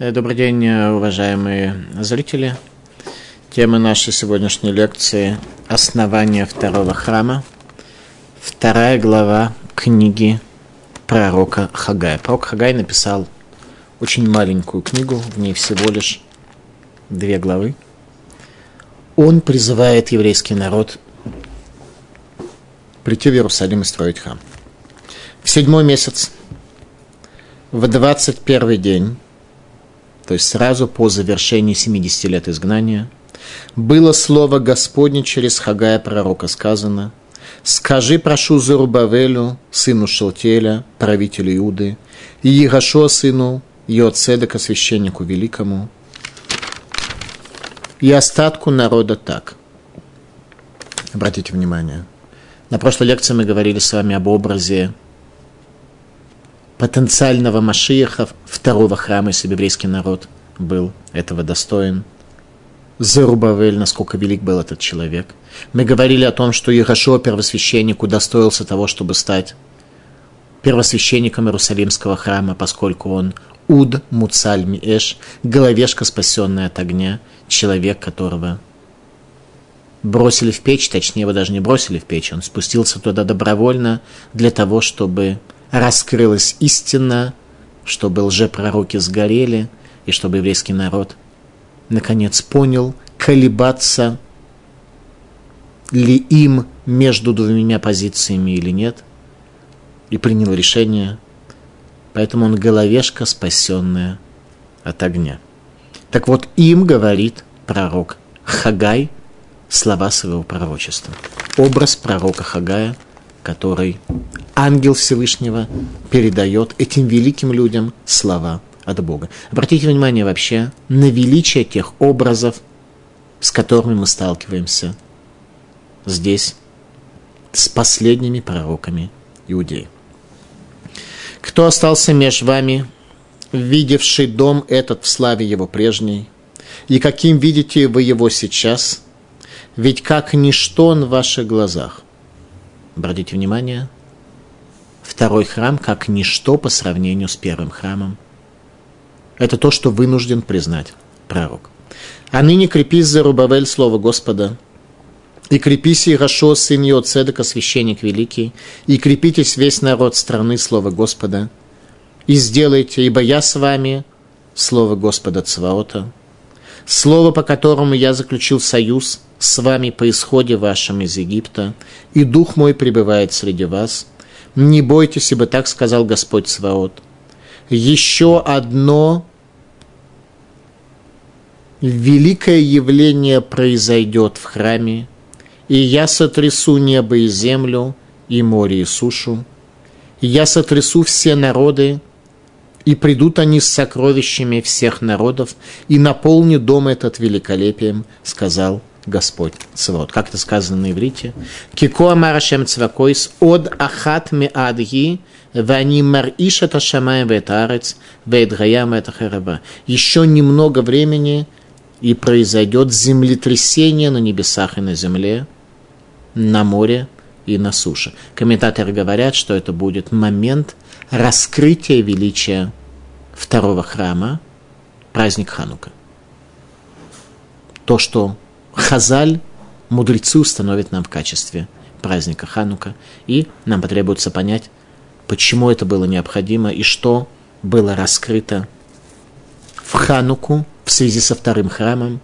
Э, добрый день, э, уважаемые зрители. Тема нашей сегодняшней лекции – «Основание второго храма». Вторая глава книги пророка Хагая. Пророк Хагай написал очень маленькую книгу, в ней всего лишь две главы. Он призывает еврейский народ прийти в Иерусалим и строить храм. В седьмой месяц, в двадцать первый день, то есть сразу по завершении 70 лет изгнания, было слово Господне через Хагая пророка сказано, «Скажи, прошу Зарубавелю, сыну Шелтеля, правителю Иуды, и Егошо, сыну Йоцедека, священнику великому, и остатку народа так». Обратите внимание. На прошлой лекции мы говорили с вами об образе потенциального Машиеха второго храма, если еврейский народ был этого достоин. Зарубавель, насколько велик был этот человек. Мы говорили о том, что Ярошо, первосвященник, удостоился того, чтобы стать первосвященником Иерусалимского храма, поскольку он Уд Муцаль Миэш, головешка, спасенная от огня, человек, которого бросили в печь, точнее его даже не бросили в печь, он спустился туда добровольно для того, чтобы раскрылась истина, чтобы лжепророки сгорели, и чтобы еврейский народ наконец понял, колебаться ли им между двумя позициями или нет, и принял решение. Поэтому он головешка, спасенная от огня. Так вот, им говорит пророк Хагай слова своего пророчества. Образ пророка Хагая, который ангел Всевышнего передает этим великим людям слова от Бога. Обратите внимание вообще на величие тех образов, с которыми мы сталкиваемся здесь, с последними пророками иудеи. Кто остался между вами, видевший дом этот в славе его прежней, и каким видите вы его сейчас, ведь как ничто он в ваших глазах. Обратите внимание – второй храм как ничто по сравнению с первым храмом. Это то, что вынужден признать пророк. А ныне крепись за Рубавель слово Господа, и крепись Ирашо, сын Йоцедека, священник великий, и крепитесь весь народ страны слово Господа, и сделайте, ибо я с вами, слово Господа Цваота, слово, по которому я заключил союз с вами по исходе вашем из Египта, и дух мой пребывает среди вас – не бойтесь, ибо так сказал Господь Сваот. Еще одно великое явление произойдет в храме, и я сотрясу небо и землю, и море и сушу. Я сотрясу все народы, и придут они с сокровищами всех народов, и наполню дом этот великолепием, сказал Господь Цвот. Как это сказано на иврите? Кико амарашем цвакойс от ахат ми адги вани мариш это шамаем ветарец вейтгаям это хараба. Еще немного времени и произойдет землетрясение на небесах и на земле, на море и на суше. Комментаторы говорят, что это будет момент раскрытия величия второго храма, праздник Ханука. То, что Хазаль мудрецы установят нам в качестве праздника Ханука, и нам потребуется понять, почему это было необходимо и что было раскрыто в Хануку в связи со вторым храмом,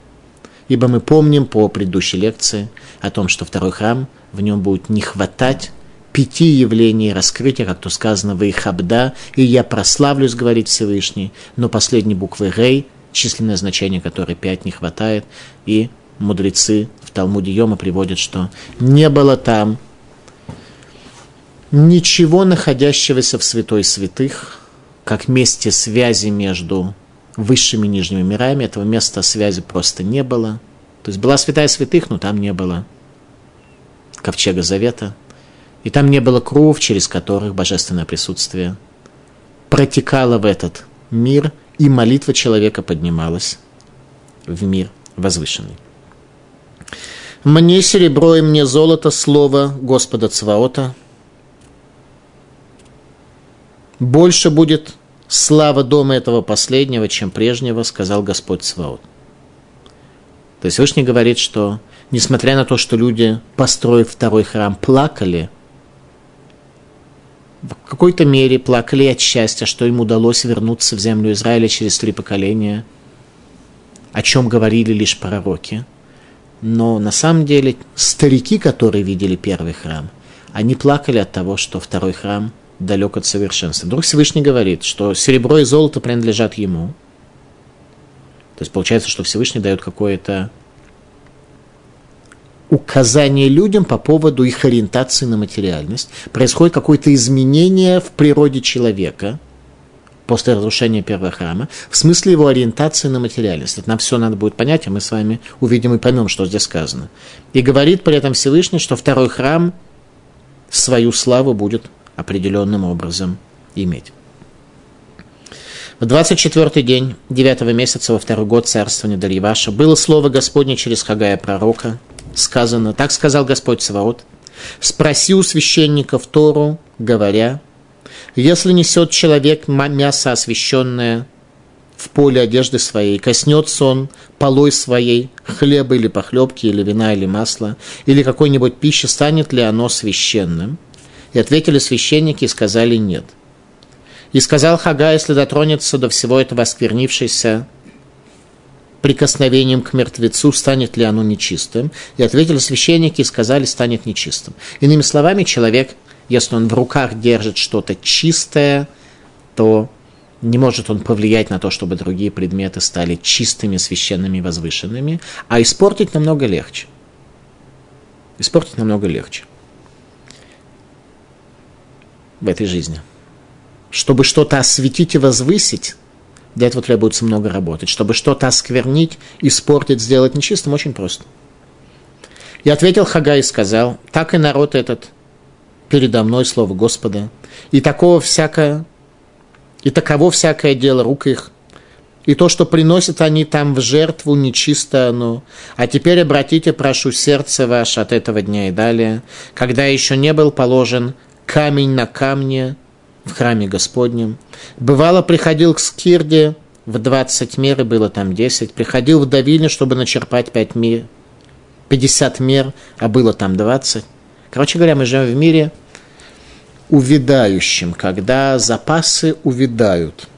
ибо мы помним по предыдущей лекции о том, что второй храм, в нем будет не хватать пяти явлений раскрытия, как то сказано, в Ихабда, и я прославлюсь, говорит Всевышний, но последней буквы Рей, численное значение которой пять не хватает, и мудрецы в Талмуде Йома приводят, что не было там ничего находящегося в святой святых, как месте связи между высшими и нижними мирами. Этого места связи просто не было. То есть была святая святых, но там не было ковчега завета. И там не было кругов, через которых божественное присутствие протекало в этот мир, и молитва человека поднималась в мир возвышенный. Мне серебро и мне золото, слово Господа Цваота. Больше будет слава дома этого последнего, чем прежнего, сказал Господь Сваот. То есть Всевышний говорит, что несмотря на то, что люди, построив второй храм, плакали, в какой-то мере плакали от счастья, что им удалось вернуться в землю Израиля через три поколения, о чем говорили лишь пророки. Но на самом деле старики, которые видели первый храм, они плакали от того, что второй храм далек от совершенства. Вдруг Всевышний говорит, что серебро и золото принадлежат ему. То есть получается, что Всевышний дает какое-то указание людям по поводу их ориентации на материальность. Происходит какое-то изменение в природе человека после разрушения первого храма, в смысле его ориентации на материальность. Это нам все надо будет понять, а мы с вами увидим и поймем, что здесь сказано. И говорит при этом Всевышний, что второй храм свою славу будет определенным образом иметь. В 24-й день 9 месяца во второй год царствования Дарьеваша было слово Господне через Хагая пророка – сказано, так сказал Господь Саваот, спроси у священников Тору, говоря, если несет человек мясо освященное в поле одежды своей, коснется он полой своей, хлеба или похлебки, или вина, или масла, или какой-нибудь пищи, станет ли оно священным? И ответили священники и сказали нет. И сказал Хага, если дотронется до всего этого осквернившейся прикосновением к мертвецу, станет ли оно нечистым. И ответили священники и сказали, станет нечистым. Иными словами, человек, если он в руках держит что-то чистое, то не может он повлиять на то, чтобы другие предметы стали чистыми, священными, возвышенными, а испортить намного легче. Испортить намного легче в этой жизни. Чтобы что-то осветить и возвысить, для этого требуется много работать. Чтобы что-то осквернить, испортить, сделать нечистым, очень просто. И ответил Хагай и сказал, так и народ этот передо мной, слово Господа, и такого всякое, и таково всякое дело рук их, и то, что приносят они там в жертву, нечисто оно. А теперь обратите, прошу, сердце ваше от этого дня и далее, когда еще не был положен камень на камне, в храме Господнем. Бывало, приходил к Скирде в 20 мер, и было там 10. Приходил в Давильню, чтобы начерпать 5 мер, 50 мер, а было там 20. Короче говоря, мы живем в мире увядающем, когда запасы увядают.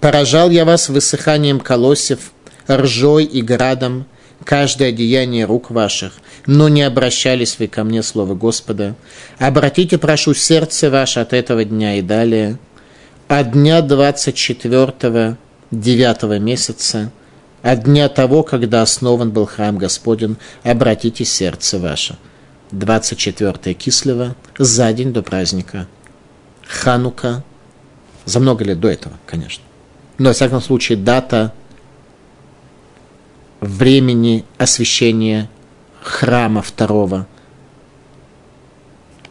Поражал я вас высыханием колосев, ржой и градом, каждое деяние рук ваших, но не обращались вы ко мне, слово Господа. Обратите, прошу, сердце ваше от этого дня и далее, от дня 24 девятого месяца, от дня того, когда основан был храм Господен, обратите сердце ваше. 24 Кислева, за день до праздника Ханука, за много лет до этого, конечно. Но, во всяком случае, дата времени освящения храма второго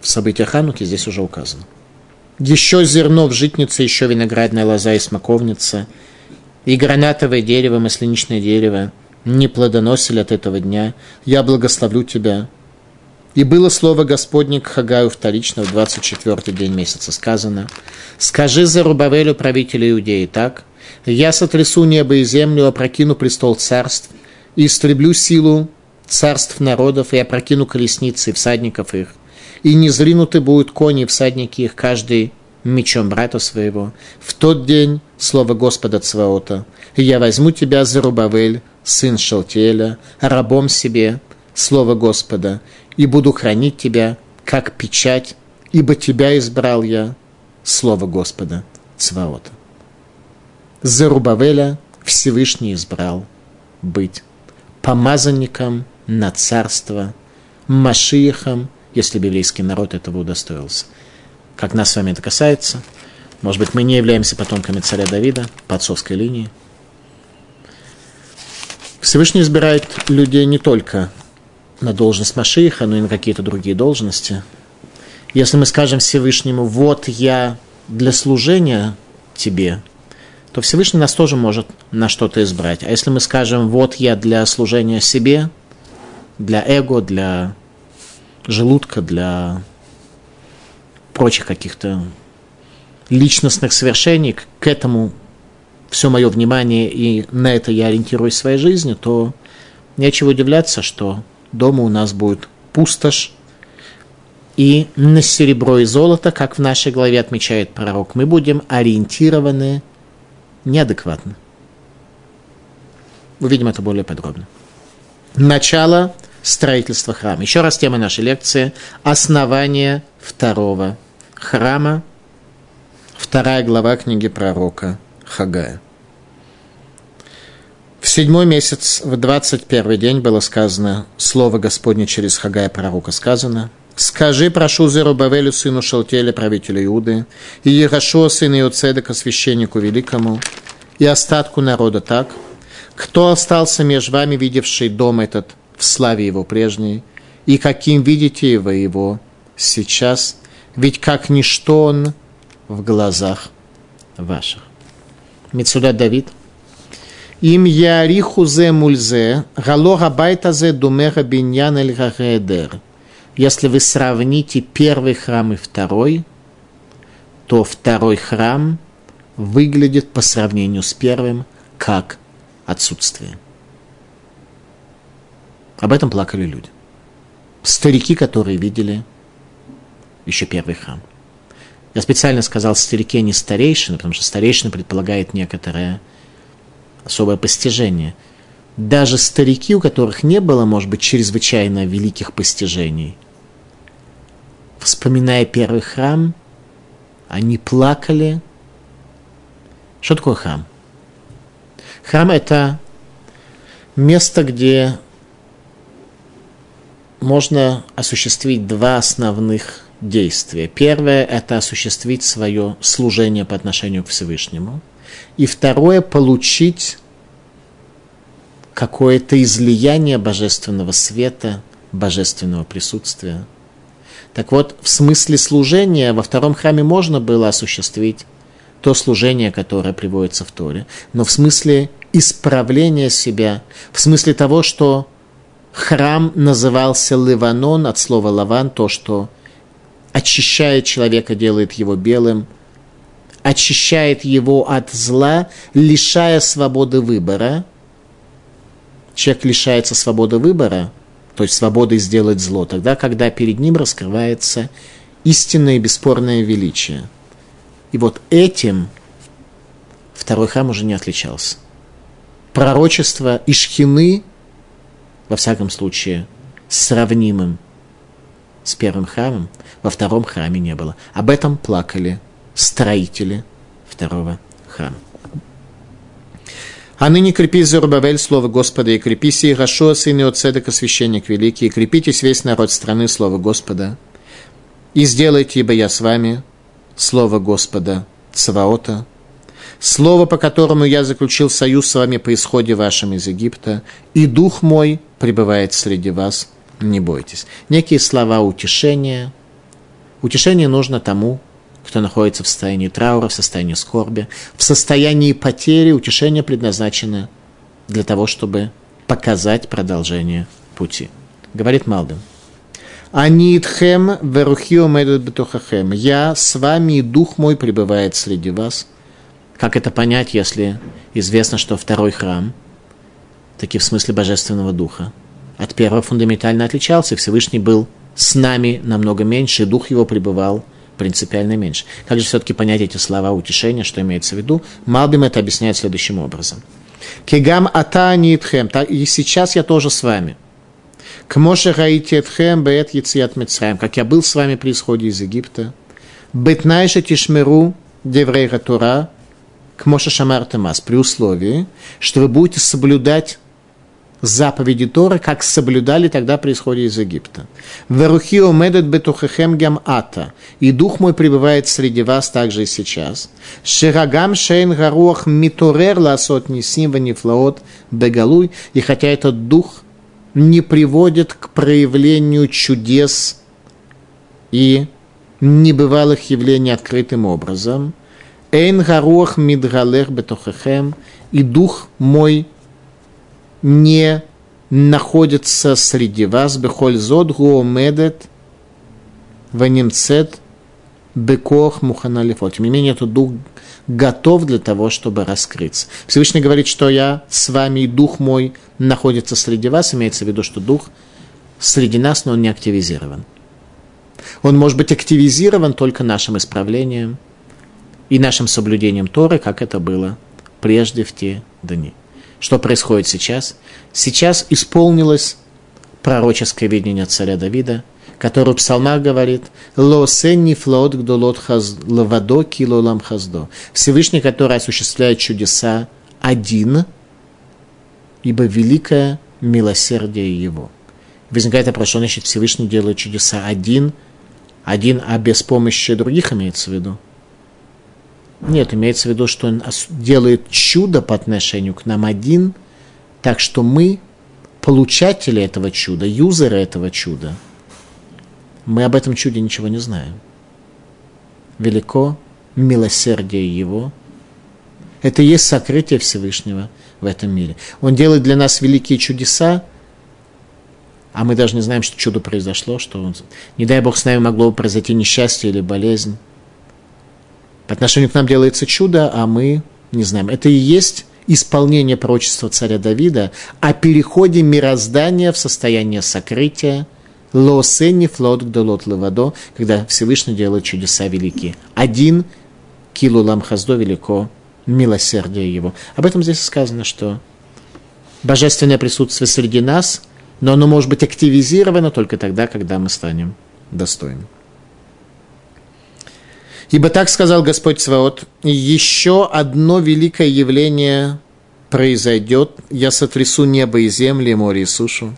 в событиях Хануки здесь уже указано. Еще зерно в житнице, еще виноградная лоза и смоковница, и гранатовое дерево, масляничное дерево не плодоносили от этого дня. Я благословлю тебя. И было слово Господне к Хагаю вторично в 24 день месяца сказано. Скажи за Рубавелю правителя Иудеи так. Я сотрясу небо и землю, опрокину престол царств, и истреблю силу царств народов, и опрокину колесницы всадников их. И не будут кони и всадники их, каждый мечом брата своего. В тот день, слово Господа Цваота, я возьму тебя, за Рубавель, сын Шалтеля, рабом себе, слово Господа, и буду хранить тебя, как печать, ибо тебя избрал я, слово Господа Цваота. Зарубавеля Всевышний избрал быть помазанником на царство, Машиихом, если библейский народ этого удостоился. Как нас с вами это касается, может быть, мы не являемся потомками царя Давида по отцовской линии. Всевышний избирает людей не только на должность Машииха, но и на какие-то другие должности. Если мы скажем Всевышнему, вот я для служения тебе, то Всевышний нас тоже может на что-то избрать. А если мы скажем, вот я для служения себе, для эго, для желудка, для прочих каких-то личностных свершений, к этому все мое внимание, и на это я ориентируюсь в своей жизни, то нечего удивляться, что дома у нас будет пустошь, и на серебро и золото, как в нашей главе отмечает пророк, мы будем ориентированы неадекватно. Увидим это более подробно. Начало строительства храма. Еще раз тема нашей лекции – основание второго храма, вторая глава книги пророка Хагая. В седьмой месяц, в двадцать первый день было сказано, слово Господне через Хагая пророка сказано, «Скажи, прошу Зерубавелю, сыну Шалтеля, правителю Иуды, и Ерашуа, сыну Иоцедека, священнику великому, и остатку народа так, кто остался между вами, видевший дом этот в славе его прежней, и каким видите его его сейчас, ведь как ничто он в глазах ваших». Мецуда Давид. Им яриху зе мульзе, гало габайта зе думера биньян эль. Если вы сравните первый храм и второй, то второй храм выглядит по сравнению с первым как отсутствие. Об этом плакали люди. Старики, которые видели еще первый храм. Я специально сказал старике не старейшины, потому что старейшина предполагает некоторое особое постижение. Даже старики, у которых не было, может быть, чрезвычайно великих постижений, вспоминая первый храм, они плакали. Что такое храм? Храм – это место, где можно осуществить два основных действия. Первое – это осуществить свое служение по отношению к Всевышнему. И второе – получить какое-то излияние божественного света, божественного присутствия. Так вот, в смысле служения во втором храме можно было осуществить то служение, которое приводится в Торе, но в смысле исправления себя, в смысле того, что храм назывался Ливанон от слова Лаван, то, что очищает человека, делает его белым, очищает его от зла, лишая свободы выбора. Человек лишается свободы выбора, то есть свободы сделать зло, тогда, когда перед ним раскрывается истинное и бесспорное величие. И вот этим второй храм уже не отличался. Пророчество Ишхины, во всяком случае, сравнимым с первым храмом, во втором храме не было. Об этом плакали строители второго храма. А ныне крепись, Зарубавель, слово Господа, и крепись, и Рашуа, сын Иоцедека, священник великий, и крепитесь весь народ страны, слово Господа, и сделайте, ибо я с вами, слово Господа, Цваота, слово, по которому я заключил союз с вами по исходе вашем из Египта, и дух мой пребывает среди вас, не бойтесь. Некие слова утешения. Утешение нужно тому, кто находится в состоянии траура, в состоянии скорби, в состоянии потери. Утешение предназначено для того, чтобы показать продолжение пути. Говорит Малден. Анитхем верухио бетухахем. Я с вами, и дух мой пребывает среди вас. Как это понять, если известно, что второй храм, таки в смысле божественного духа, от первого фундаментально отличался. Всевышний был с нами намного меньше, и дух его пребывал принципиально меньше. Как же все-таки понять эти слова утешения, что имеется в виду? Малбим это объясняет следующим образом. Кигам ата итхем, и сейчас я тоже с вами. К моше раите этхем беет яцият мецраем, как я был с вами при исходе из Египта. Бетнайше тишмеру деврейра Тора, к моше шамартемас, при условии, что вы будете соблюдать заповеди Торы, как соблюдали тогда при исходе из Египта. «Верухио медет бетухехем гам ата» «И дух мой пребывает среди вас также и сейчас». «Ширагам шейн гаруах миторер ласот нисим ванифлаот бегалуй» И хотя этот дух не приводит к проявлению чудес и небывалых явлений открытым образом, «Эйн гаруах мидгалех бетухехем» «И дух мой не находится среди вас, бехоль зод гуомедет ванимцет бекох муханалифот. Тем не менее, этот дух готов для того, чтобы раскрыться. Всевышний говорит, что я с вами, и дух мой находится среди вас. Имеется в виду, что дух среди нас, но он не активизирован. Он может быть активизирован только нашим исправлением и нашим соблюдением Торы, как это было прежде в те дни. Что происходит сейчас? Сейчас исполнилось пророческое видение царя Давида, который в псалмах говорит «Ло сенни флот гдолот лавадо килолам хаздо». Всевышний, который осуществляет чудеса один, ибо великое милосердие его. Возникает вопрос, что значит Всевышний делает чудеса один, один, а без помощи других имеется в виду? Нет, имеется в виду, что он делает чудо по отношению к нам один, так что мы получатели этого чуда, юзеры этого чуда. Мы об этом чуде ничего не знаем. Велико милосердие Его. Это и есть сокрытие Всевышнего в этом мире. Он делает для нас великие чудеса, а мы даже не знаем, что чудо произошло, что он, не дай Бог с нами могло произойти несчастье или болезнь. По отношению к нам делается чудо, а мы не знаем. Это и есть исполнение пророчества царя Давида о переходе мироздания в состояние сокрытия, лосени флот гдолот левадо, когда Всевышний делает чудеса великие. Один килу ламхаздо велико милосердие его. Об этом здесь сказано, что божественное присутствие среди нас, но оно может быть активизировано только тогда, когда мы станем достойны. Ибо так сказал Господь Сваот, еще одно великое явление произойдет, я сотрясу небо и земли, море и сушу.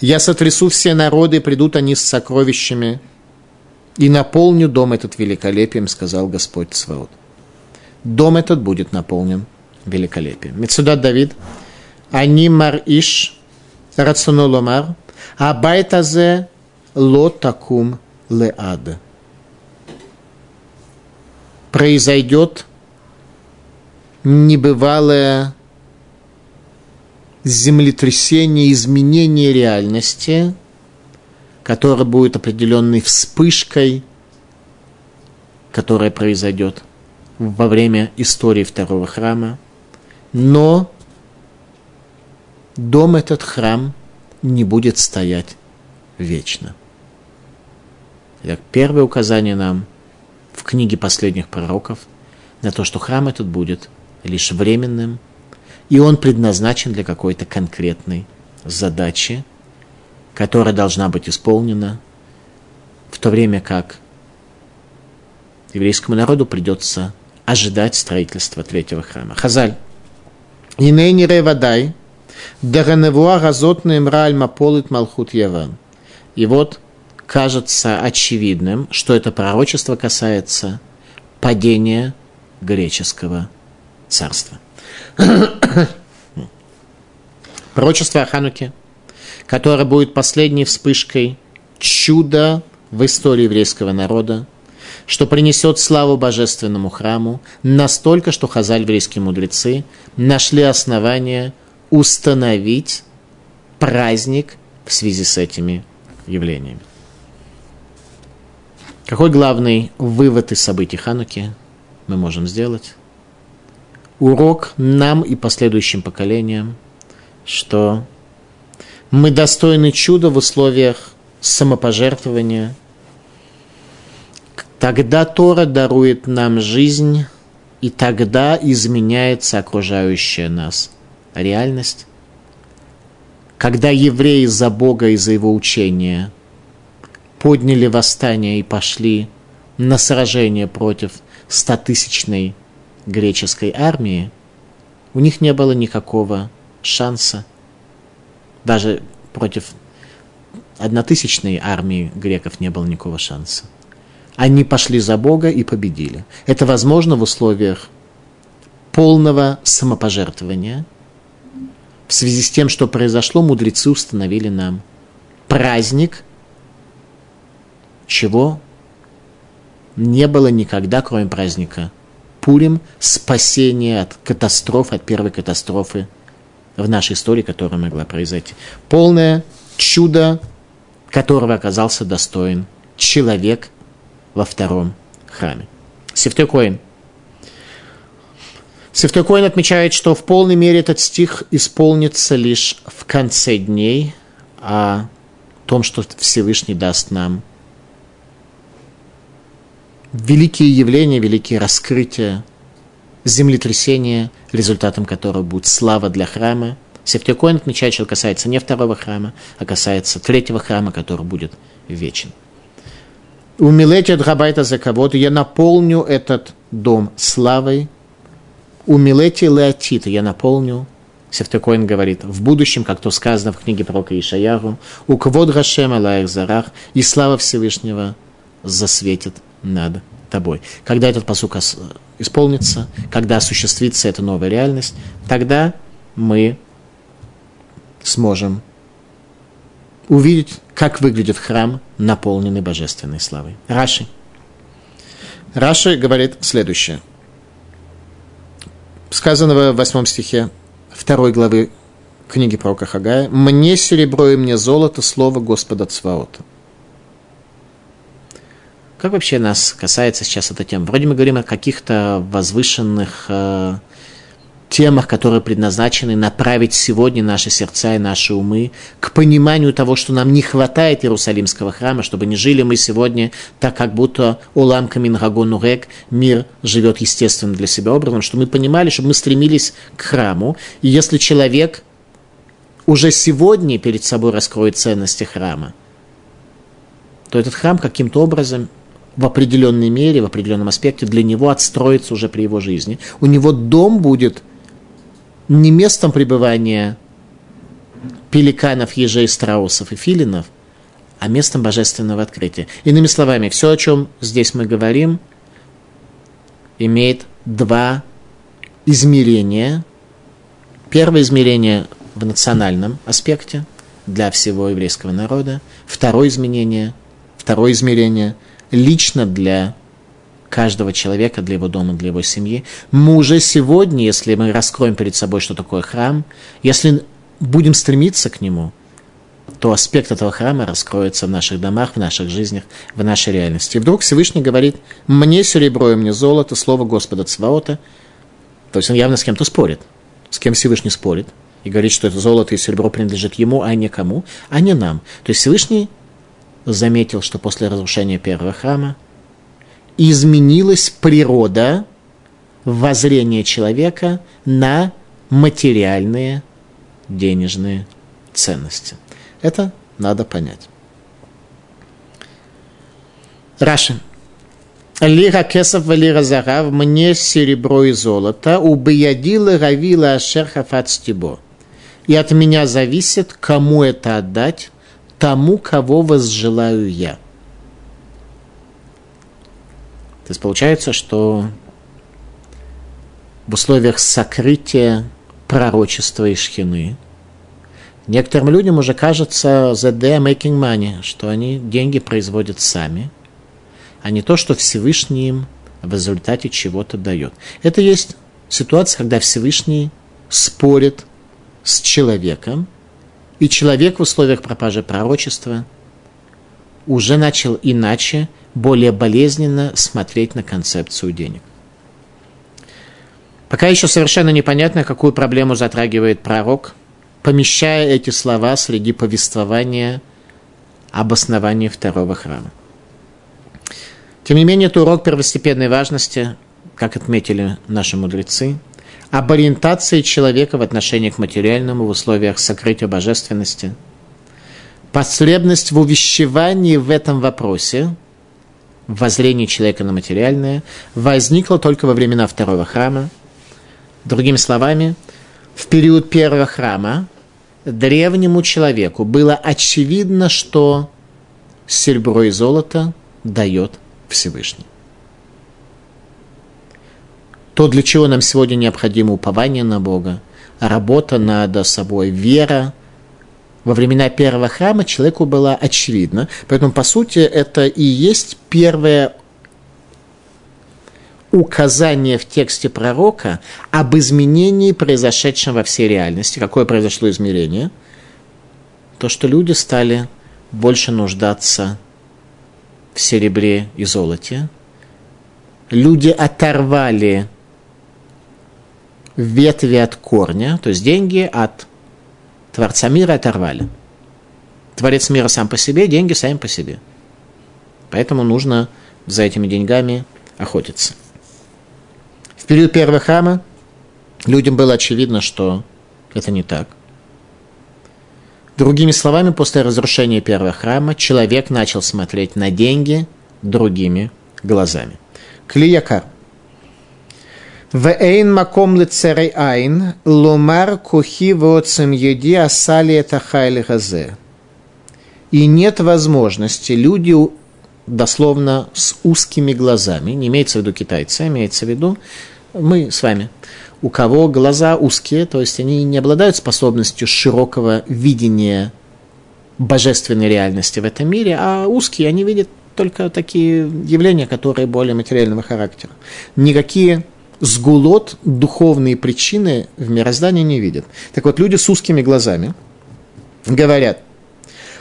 Я сотрясу все народы, придут они с сокровищами, и наполню дом этот великолепием, сказал Господь Сваот. Дом этот будет наполнен великолепием. Мецудат Давид, они мар иш, рацуноломар, а байтазе ло такум леад произойдет небывалое землетрясение, изменение реальности, которое будет определенной вспышкой, которая произойдет во время истории второго храма. Но дом этот храм не будет стоять вечно. Итак, первое указание нам – книге последних пророков на то, что храм этот будет лишь временным, и он предназначен для какой-то конкретной задачи, которая должна быть исполнена, в то время как еврейскому народу придется ожидать строительства третьего храма. Хазаль. Инейни ревадай, дараневуа газотным раль маполит малхут яван. И вот кажется очевидным, что это пророчество касается падения греческого царства. Пророчество о Хануке, которое будет последней вспышкой чуда в истории еврейского народа, что принесет славу божественному храму, настолько, что хазаль еврейские мудрецы нашли основания установить праздник в связи с этими явлениями. Какой главный вывод из событий Хануки мы можем сделать? Урок нам и последующим поколениям, что мы достойны чуда в условиях самопожертвования. Тогда Тора дарует нам жизнь, и тогда изменяется окружающая нас реальность. Когда евреи за Бога и за Его учение – подняли восстание и пошли на сражение против стотысячной греческой армии, у них не было никакого шанса. Даже против однотысячной армии греков не было никакого шанса. Они пошли за Бога и победили. Это возможно в условиях полного самопожертвования. В связи с тем, что произошло, мудрецы установили нам праздник – чего не было никогда, кроме праздника Пурим, спасение от катастроф, от первой катастрофы в нашей истории, которая могла произойти. Полное чудо, которого оказался достоин человек во втором храме. Сефтекоин. Сефтекоин отмечает, что в полной мере этот стих исполнится лишь в конце дней, о том, что Всевышний даст нам великие явления, великие раскрытия, землетрясения, результатом которого будет слава для храма. Септикоин отмечает, что касается не второго храма, а касается третьего храма, который будет вечен. У Милети Драбайта за кого-то я наполню этот дом славой. У Милети Леотита я наполню Сефтекоин говорит, в будущем, как то сказано в книге пророка Ишаяру, у квод Гашем Алаях Зарах, и слава Всевышнего засветит над тобой. Когда этот посук исполнится, когда осуществится эта новая реальность, тогда мы сможем увидеть, как выглядит храм, наполненный божественной славой. Раши. Раши говорит следующее. Сказано в восьмом стихе второй главы книги пророка Хагая. «Мне серебро и мне золото, слово Господа Цваота». Как вообще нас касается сейчас эта тема? Вроде мы говорим о каких-то возвышенных э, темах, которые предназначены направить сегодня наши сердца и наши умы к пониманию того, что нам не хватает Иерусалимского храма, чтобы не жили мы сегодня так, как будто Улам Камингагон Урек, мир живет естественно для себя образом, что мы понимали, чтобы мы стремились к храму. И если человек уже сегодня перед собой раскроет ценности храма, то этот храм каким-то образом в определенной мере, в определенном аспекте для него отстроится уже при его жизни. У него дом будет не местом пребывания пеликанов, ежей, страусов и филинов, а местом божественного открытия. Иными словами, все, о чем здесь мы говорим, имеет два измерения. Первое измерение в национальном аспекте для всего еврейского народа. Второе измерение, второе измерение – лично для каждого человека, для его дома, для его семьи. Мы уже сегодня, если мы раскроем перед собой, что такое храм, если будем стремиться к нему, то аспект этого храма раскроется в наших домах, в наших жизнях, в нашей реальности. И вдруг Всевышний говорит, мне серебро и мне золото, слово Господа Цваота. То есть он явно с кем-то спорит. С кем Всевышний спорит. И говорит, что это золото и серебро принадлежит ему, а не кому, а не нам. То есть Всевышний заметил, что после разрушения первого храма изменилась природа воззрения человека на материальные денежные ценности. Это надо понять. Раши. Лира кесов лира зарав, мне серебро и золото, убиядила равила ашер хафат стебо. И от меня зависит, кому это отдать, тому, кого возжелаю я. То есть получается, что в условиях сокрытия пророчества и шхины некоторым людям уже кажется that they are making money, что они деньги производят сами, а не то, что Всевышний им в результате чего-то дает. Это есть ситуация, когда Всевышний спорит с человеком – и человек в условиях пропажи пророчества уже начал иначе, более болезненно смотреть на концепцию денег. Пока еще совершенно непонятно, какую проблему затрагивает пророк, помещая эти слова среди повествования об основании второго храма. Тем не менее, это урок первостепенной важности, как отметили наши мудрецы – об ориентации человека в отношении к материальному в условиях сокрытия божественности. Потребность в увещевании в этом вопросе, в воззрении человека на материальное, возникла только во времена второго храма. Другими словами, в период первого храма древнему человеку было очевидно, что серебро и золото дает Всевышний то, для чего нам сегодня необходимо упование на Бога, работа над собой, вера. Во времена первого храма человеку была очевидна. Поэтому, по сути, это и есть первое указание в тексте пророка об изменении, произошедшем во всей реальности. Какое произошло измерение? То, что люди стали больше нуждаться в серебре и золоте, люди оторвали ветви от корня, то есть деньги от Творца мира оторвали. Творец мира сам по себе, деньги сами по себе. Поэтому нужно за этими деньгами охотиться. В период первого храма людям было очевидно, что это не так. Другими словами, после разрушения первого храма человек начал смотреть на деньги другими глазами. Клиякар. Вейн маком лицерей айн, ломар кухи воцем еди асали это хайли газе. И нет возможности, люди дословно с узкими глазами, не имеется в виду китайцы, а имеется в виду мы с вами, у кого глаза узкие, то есть они не обладают способностью широкого видения божественной реальности в этом мире, а узкие, они видят только такие явления, которые более материального характера. Никакие сгулот, духовные причины в мироздании не видят. Так вот, люди с узкими глазами говорят,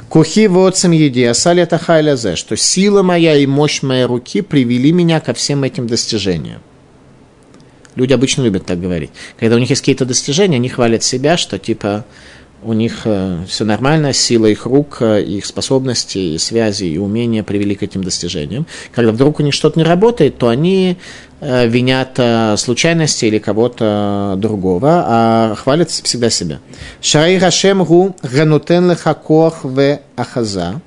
Кухи воцем еди, асали это что сила моя и мощь моей руки привели меня ко всем этим достижениям. Люди обычно любят так говорить. Когда у них есть какие-то достижения, они хвалят себя, что типа у них э, все нормально, сила их рук, э, их способности, связи, и умения привели к этим достижениям. Когда вдруг у них что-то не работает, то они э, винят случайности или кого-то другого, а хвалят всегда себя. Шарай Рашем гу ганутен лехакох в ахаза,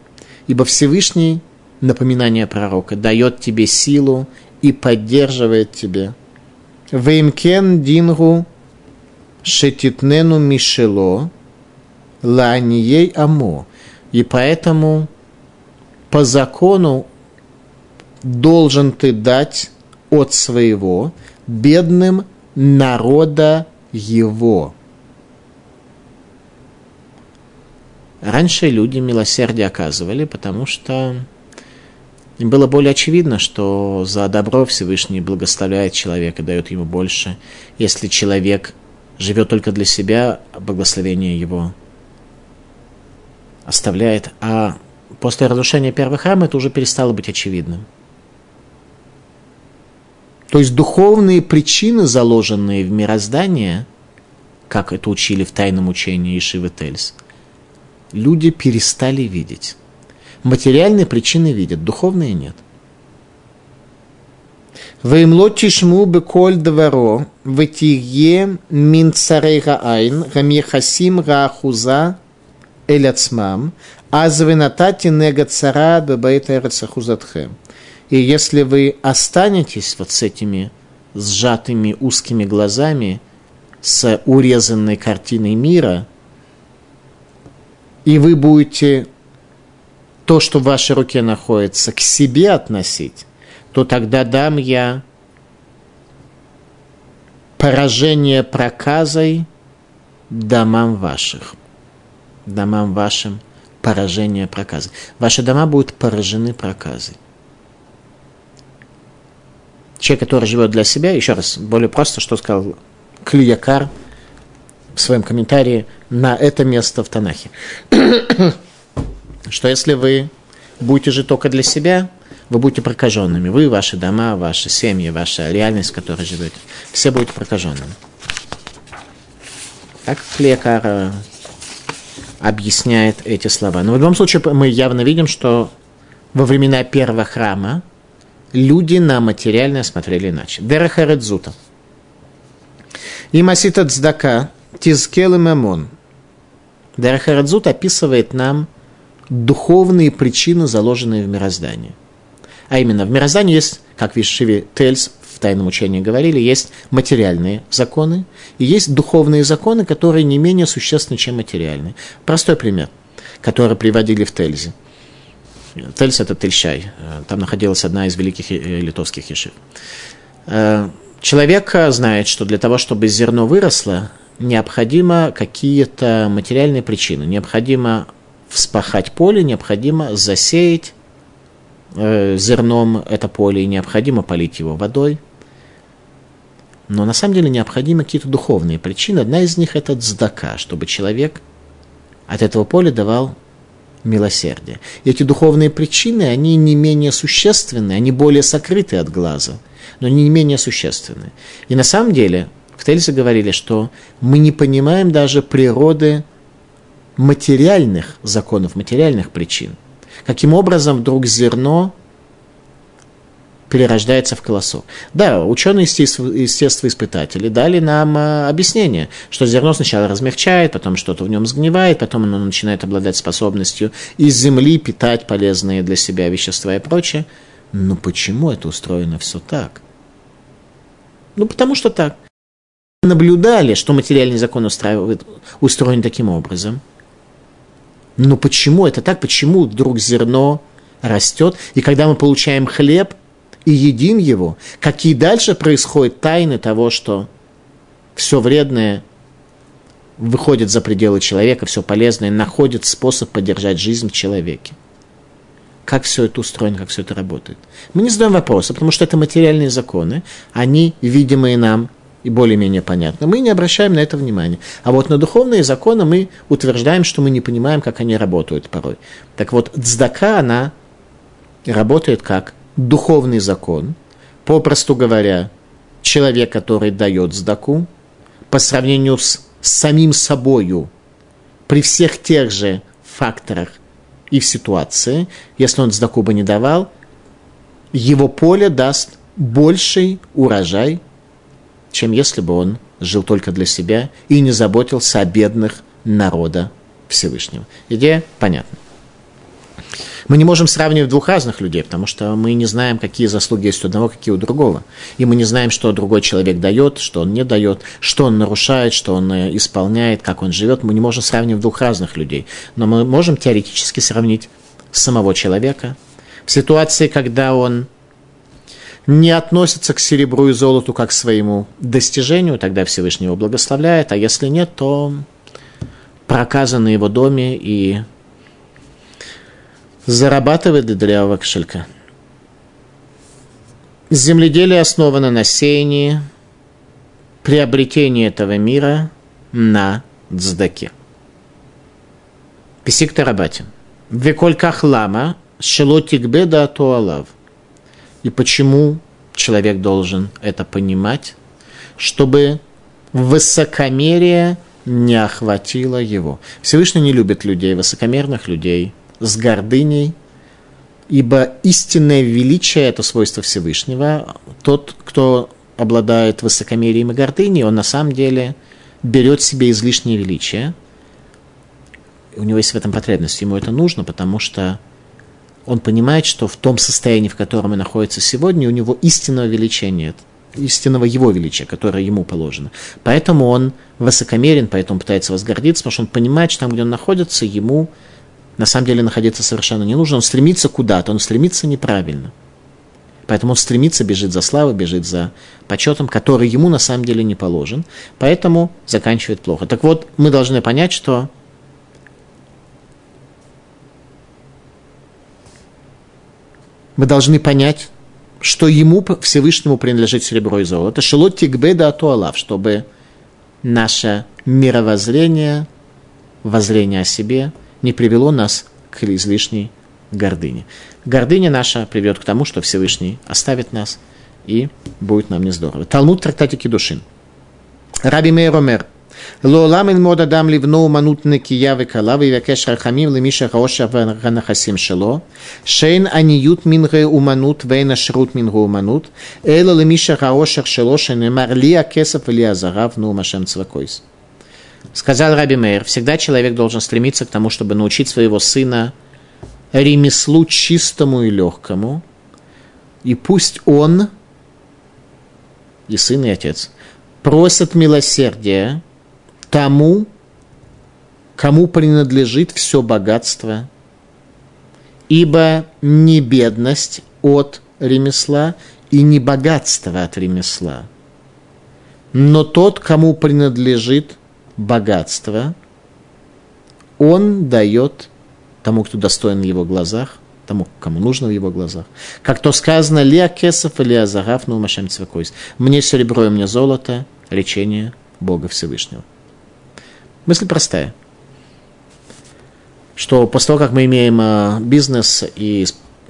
ибо Всевышний, напоминание пророка, дает тебе силу и поддерживает тебя. Веймкен дингу шетитнену мишело, ланией амо. И поэтому по закону должен ты дать от своего бедным народа его. Раньше люди милосердие оказывали, потому что было более очевидно, что за добро Всевышний благословляет человека, дает ему больше. Если человек живет только для себя, благословение его оставляет, а после разрушения первого храма это уже перестало быть очевидным. То есть духовные причины, заложенные в мироздание, как это учили в тайном учении Ишивы Тельс, люди перестали видеть. Материальные причины видят, духовные нет. Веймло тишму беколь дворо, ветирье мин царей гаайн, гамьехасим раахуза эль ацмам, азвенатати нега цара бебейт эрцахузатхем. И если вы останетесь вот с этими сжатыми узкими глазами, с урезанной картиной мира, и вы будете то, что в вашей руке находится, к себе относить, то тогда дам я поражение проказой домам ваших домам вашим поражение проказы. Ваши дома будут поражены проказой. Человек, который живет для себя, еще раз, более просто, что сказал Клиякар в своем комментарии на это место в Танахе. что если вы будете жить только для себя, вы будете прокаженными. Вы, ваши дома, ваши семьи, ваша реальность, в которой живете, все будете прокаженными. Так Клиякар объясняет эти слова. Но в любом случае мы явно видим, что во времена первого храма люди на материальное смотрели иначе. Дерахаредзута. И масита цдака тизкел и мемон. Дерахаредзут описывает нам духовные причины, заложенные в мироздании. А именно, в мироздании есть, как в Вишиве Тельс тайном учении говорили, есть материальные законы и есть духовные законы, которые не менее существенны, чем материальные. Простой пример, который приводили в Тельзе. Тельс – это Тельщай. Там находилась одна из великих литовских ешив. Э, человек знает, что для того, чтобы зерно выросло, необходимо какие-то материальные причины. Необходимо вспахать поле, необходимо засеять э, зерном это поле, и необходимо полить его водой – но на самом деле необходимы какие-то духовные причины. Одна из них это дздака, чтобы человек от этого поля давал милосердие. И эти духовные причины, они не менее существенны, они более сокрыты от глаза. но не менее существенные. И на самом деле в Тельсе говорили, что мы не понимаем даже природы материальных законов, материальных причин. Каким образом вдруг зерно перерождается в колосок. Да, ученые естествоиспытатели дали нам а, объяснение, что зерно сначала размягчает, потом что-то в нем сгнивает, потом оно начинает обладать способностью из земли питать полезные для себя вещества и прочее. Но почему это устроено все так? Ну, потому что так. Наблюдали, что материальный закон устраивает, устроен таким образом. Но почему это так? Почему вдруг зерно растет? И когда мы получаем хлеб, и едим его, какие дальше происходят тайны того, что все вредное выходит за пределы человека, все полезное находит способ поддержать жизнь в человеке. Как все это устроено, как все это работает. Мы не задаем вопроса, потому что это материальные законы, они видимые нам и более-менее понятны. Мы не обращаем на это внимания. А вот на духовные законы мы утверждаем, что мы не понимаем, как они работают порой. Так вот, цдака, она работает как? Духовный закон, попросту говоря, человек, который дает сдаку, по сравнению с самим собою, при всех тех же факторах и в ситуации, если он сдаку бы не давал, его поле даст больший урожай, чем если бы он жил только для себя и не заботился о бедных народа Всевышнего. Идея понятна. Мы не можем сравнивать двух разных людей, потому что мы не знаем, какие заслуги есть у одного, какие у другого. И мы не знаем, что другой человек дает, что он не дает, что он нарушает, что он э, исполняет, как он живет. Мы не можем сравнивать двух разных людей. Но мы можем теоретически сравнить самого человека в ситуации, когда он не относится к серебру и золоту как к своему достижению, тогда Всевышний его благословляет, а если нет, то проказа на его доме и зарабатывает для левого кошелька. Земледелие основано на сеянии, приобретении этого мира на дздаке. Писик Тарабати. Векольках лама шелотик беда туалав. И почему человек должен это понимать? Чтобы высокомерие не охватило его. Всевышний не любит людей, высокомерных людей – с гордыней, ибо истинное величие – это свойство Всевышнего. Тот, кто обладает высокомерием и гордыней, он на самом деле берет себе излишнее величие. У него есть в этом потребность, ему это нужно, потому что он понимает, что в том состоянии, в котором он находится сегодня, у него истинного величия нет, истинного его величия, которое ему положено. Поэтому он высокомерен, поэтому пытается возгордиться, потому что он понимает, что там, где он находится, ему на самом деле находиться совершенно не нужно. Он стремится куда-то, он стремится неправильно. Поэтому он стремится, бежит за славой, бежит за почетом, который ему на самом деле не положен. Поэтому заканчивает плохо. Так вот, мы должны понять, что мы должны понять, что ему Всевышнему принадлежит серебро и золото. Шелот тигбеда атуалав, чтобы наше мировоззрение, воззрение о себе – не привело нас к излишней гордыне. Гордыня наша приведет к тому, что Всевышний оставит нас, и будет нам не здорово. Талмуд трактатики душин. Раби Мейр Омер. Лолам ин мода дам ливно уманут накия векалав и вякеш рахамим лемиша хаоша ванахасим шело. Шейн аниют минре уманут вейна шрут минре уманут. Эло лимиша хаоша шело шенемар ли акесов или азарав ну машем цвакойс. Сказал Раби Мейер, всегда человек должен стремиться к тому, чтобы научить своего сына ремеслу чистому и легкому, и пусть он, и сын, и отец, просят милосердия тому, кому принадлежит все богатство, ибо не бедность от ремесла и не богатство от ремесла, но тот, кому принадлежит богатство, он дает тому, кто достоин в его глазах, тому, кому нужно в его глазах. Как то сказано, «Лиа кесов или азарав ну машем цвекойс». «Мне серебро и мне золото, лечение Бога Всевышнего». Мысль простая, что после того, как мы имеем а, бизнес и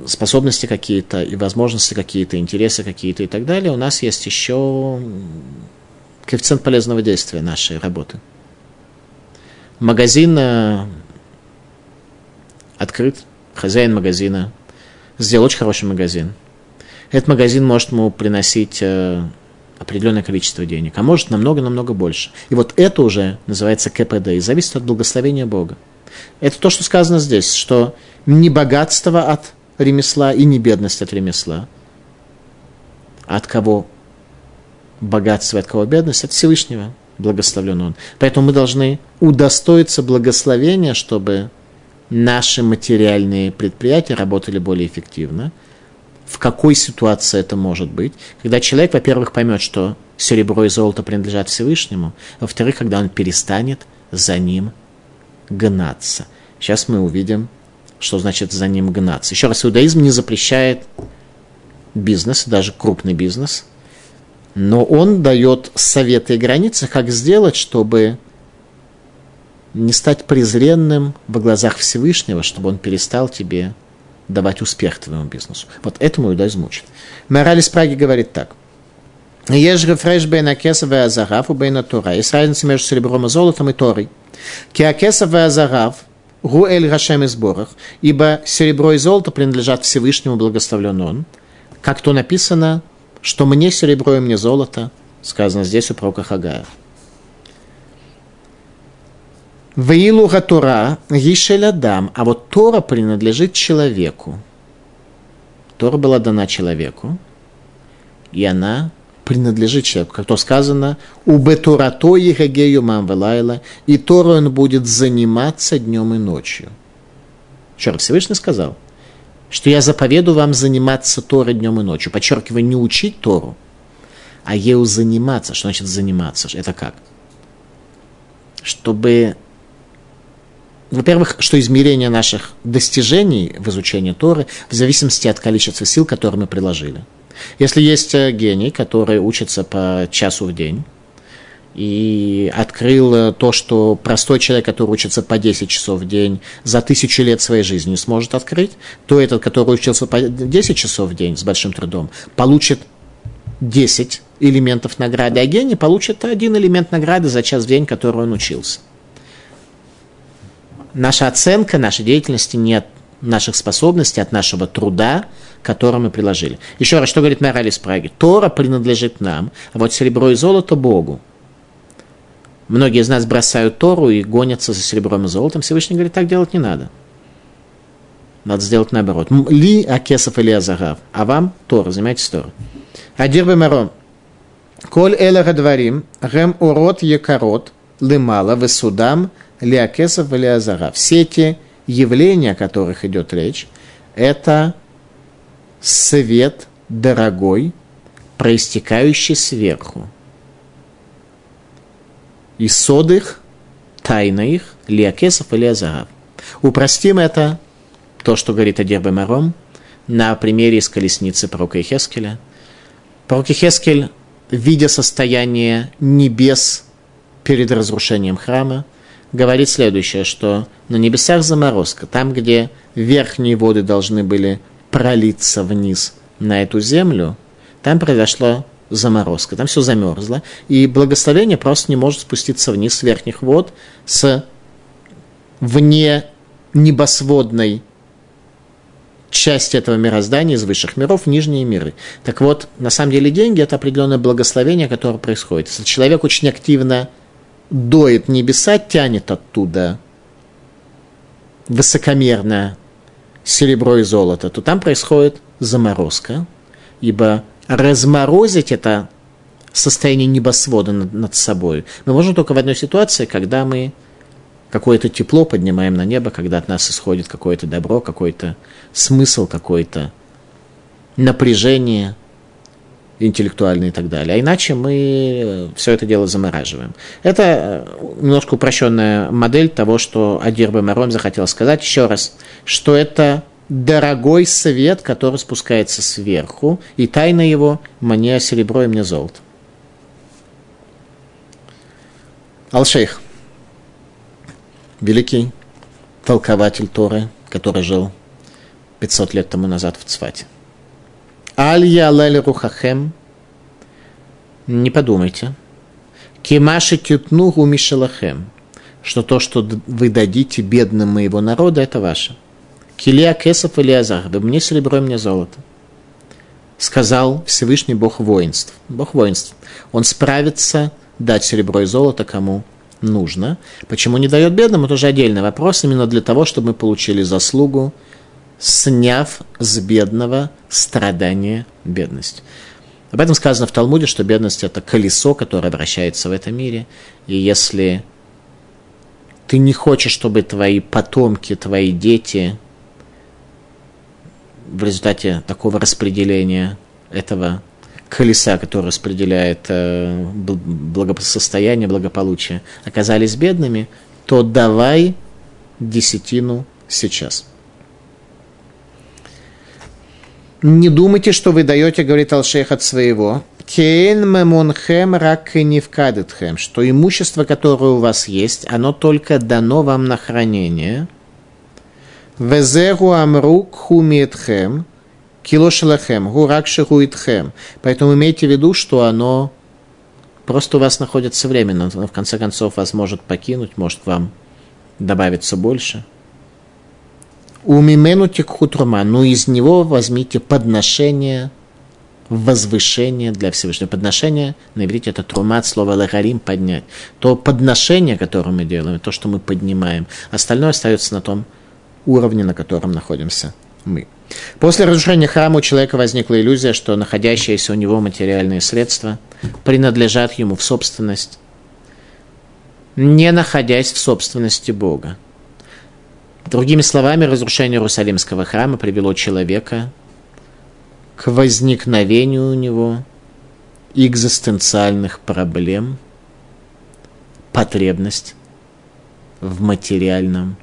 способности какие-то, и возможности какие-то, интересы какие-то и так далее, у нас есть еще коэффициент полезного действия нашей работы. Магазин э, открыт, хозяин магазина сделал очень хороший магазин. Этот магазин может ему приносить э, определенное количество денег, а может намного-намного больше. И вот это уже называется КПД и зависит от благословения Бога. Это то, что сказано здесь, что не богатство от ремесла и не бедность от ремесла. А от кого богатство, от кого бедность? От Всевышнего благословлен Он. Поэтому мы должны удостоиться благословения, чтобы наши материальные предприятия работали более эффективно. В какой ситуации это может быть? Когда человек, во-первых, поймет, что серебро и золото принадлежат Всевышнему, во-вторых, когда он перестанет за ним гнаться. Сейчас мы увидим, что значит за ним гнаться. Еще раз, иудаизм не запрещает бизнес, даже крупный бизнес, но он дает советы и границы, как сделать, чтобы не стать презренным во глазах Всевышнего, чтобы он перестал тебе давать успех твоему бизнесу. Вот этому иудаизм учит. Мораль из Праги говорит так. Есть рефреш бейна кесов и азарав Тора. Есть разница между серебром и золотом и Торой. Кеакесов и азарав Гуэль Гашем из Борах, ибо серебро и золото принадлежат Всевышнему, благословлен Он. Как то написано, что мне серебро и мне золото, сказано здесь у пророка Хагая. Ваилу Гатура Гишелядам, а вот Тора принадлежит человеку. Тора была дана человеку, и она принадлежит человеку. Как то сказано, у Бетурато Егегею Мамвелайла, и Тору он будет заниматься днем и ночью. Раз, Всевышний сказал, что я заповеду вам заниматься Торой днем и ночью. Подчеркиваю, не учить Тору, а ею заниматься. Что значит заниматься? Это как? Чтобы во-первых, что измерение наших достижений в изучении Торы в зависимости от количества сил, которые мы приложили. Если есть э, гений, который учится по часу в день, и открыл э, то, что простой человек, который учится по 10 часов в день, за тысячу лет своей жизни сможет открыть, то этот, который учился по 10 часов в день с большим трудом, получит 10 элементов награды, а гений получит один элемент награды за час в день, который он учился. Наша оценка нашей деятельности не от наших способностей, от нашего труда, который мы приложили. Еще раз, что говорит Мораль из Праги? Тора принадлежит нам, а вот серебро и золото Богу. Многие из нас бросают Тору и гонятся за серебром и золотом. Всевышний говорит, так делать не надо. Надо сделать наоборот. Ли акесов или азагав. А вам Тора, занимайтесь Торой. Адир бемаром. Коль эла гадварим, гем урод якорот, лымала, весудам, лиакесов или азара. Все эти явления, о которых идет речь, это свет дорогой, проистекающий сверху. И сод их, тайна их, лиакесов или азарав. Упростим это, то, что говорит Адир Бемаром, на примере из колесницы пророка Хескеля. Пророк Хескель, видя состояние небес перед разрушением храма, говорит следующее, что на небесах заморозка, там, где верхние воды должны были пролиться вниз на эту землю, там произошла заморозка, там все замерзло, и благословение просто не может спуститься вниз с верхних вод, с вне небосводной части этого мироздания из высших миров нижние миры. Так вот, на самом деле деньги – это определенное благословение, которое происходит. Если человек очень активно доит небеса, тянет оттуда высокомерно серебро и золото, то там происходит заморозка, ибо разморозить это состояние небосвода над, над собой мы можем только в одной ситуации, когда мы какое-то тепло поднимаем на небо, когда от нас исходит какое-то добро, какой-то смысл, какое-то напряжение – интеллектуальный и так далее. А иначе мы э, все это дело замораживаем. Это э, немножко упрощенная модель того, что Адир Бемаром захотел сказать еще раз, что это дорогой свет, который спускается сверху, и тайна его мне серебро и мне золото. Алшейх, великий толкователь Торы, который жил 500 лет тому назад в Цфате. Аль-Я Рухахем. Не подумайте. Кемаши тютнугу мишалахем. Что то, что вы дадите бедным моего народа, это ваше. Килия кесов или азар, вы мне серебро и мне золото. Сказал Всевышний Бог воинств. Бог воинств. Он справится дать серебро и золото кому нужно. Почему не дает бедным, это уже отдельный вопрос. Именно для того, чтобы мы получили заслугу, сняв с бедного страдания бедность. Об этом сказано в Талмуде, что бедность – это колесо, которое вращается в этом мире. И если ты не хочешь, чтобы твои потомки, твои дети в результате такого распределения этого колеса, которое распределяет э, благосостояние, благополучие, оказались бедными, то давай десятину сейчас. Не думайте, что вы даете, говорит Алшейх, от своего. Кейн мемонхем рак не вкадетхем, что имущество, которое у вас есть, оно только дано вам на хранение. Везеру амрук хумиетхем, килошелахем, гурак шихуитхем. Поэтому имейте в виду, что оно просто у вас находится временно, но в конце концов вас может покинуть, может вам добавиться больше. У мимену текхутрума, но из него возьмите подношение, возвышение для Всевышнего. Подношение, на иврите это трумат, слово лагарим, поднять. То подношение, которое мы делаем, то, что мы поднимаем, остальное остается на том уровне, на котором находимся мы. После разрушения храма у человека возникла иллюзия, что находящиеся у него материальные средства принадлежат ему в собственность, не находясь в собственности Бога. Другими словами, разрушение Иерусалимского храма привело человека к возникновению у него экзистенциальных проблем, потребность в материальном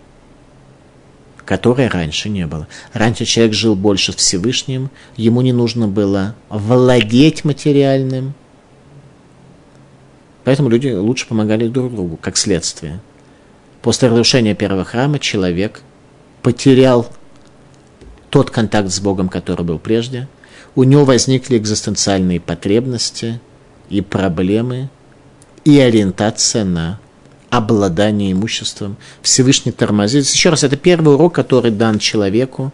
которой раньше не было. Раньше человек жил больше Всевышним, ему не нужно было владеть материальным. Поэтому люди лучше помогали друг другу, как следствие. После разрушения первого храма человек потерял тот контакт с Богом, который был прежде. У него возникли экзистенциальные потребности и проблемы, и ориентация на обладание имуществом. Всевышний тормозит. Еще раз, это первый урок, который дан человеку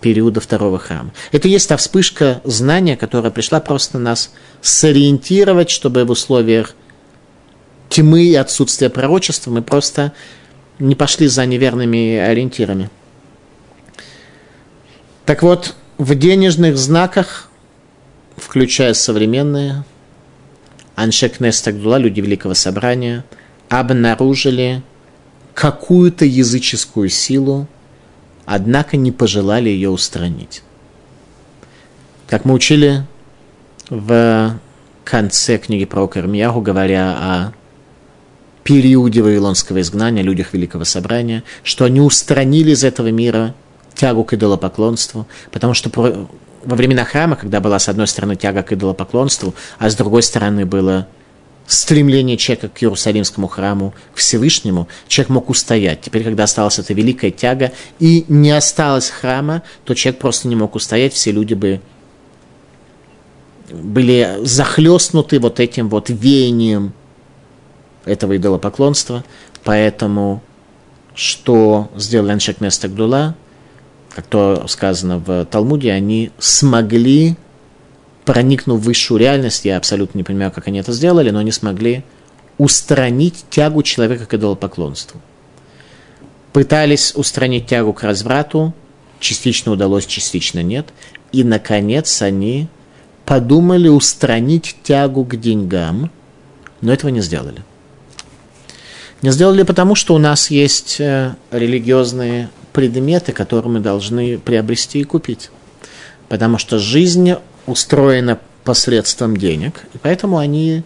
периода второго храма. Это есть та вспышка знания, которая пришла просто нас сориентировать, чтобы в условиях тьмы и отсутствия пророчества мы просто не пошли за неверными ориентирами. Так вот, в денежных знаках, включая современные, Аншек Нестагдула, люди Великого Собрания – обнаружили какую-то языческую силу, однако не пожелали ее устранить. Как мы учили в конце книги про Кармьягу, говоря о периоде Вавилонского изгнания, людях Великого Собрания, что они устранили из этого мира тягу к идолопоклонству, потому что во времена храма, когда была с одной стороны тяга к идолопоклонству, а с другой стороны было стремление человека к Иерусалимскому храму, к Всевышнему, человек мог устоять. Теперь, когда осталась эта великая тяга и не осталось храма, то человек просто не мог устоять, все люди бы были захлестнуты вот этим вот веянием этого идолопоклонства. Поэтому что сделал Аншек Нестагдула, как то сказано в Талмуде, они смогли проникнув в высшую реальность, я абсолютно не понимаю, как они это сделали, но они смогли устранить тягу человека к идолопоклонству. Пытались устранить тягу к разврату, частично удалось, частично нет. И, наконец, они подумали устранить тягу к деньгам, но этого не сделали. Не сделали потому, что у нас есть э, религиозные предметы, которые мы должны приобрести и купить. Потому что жизнь устроена посредством денег, и поэтому они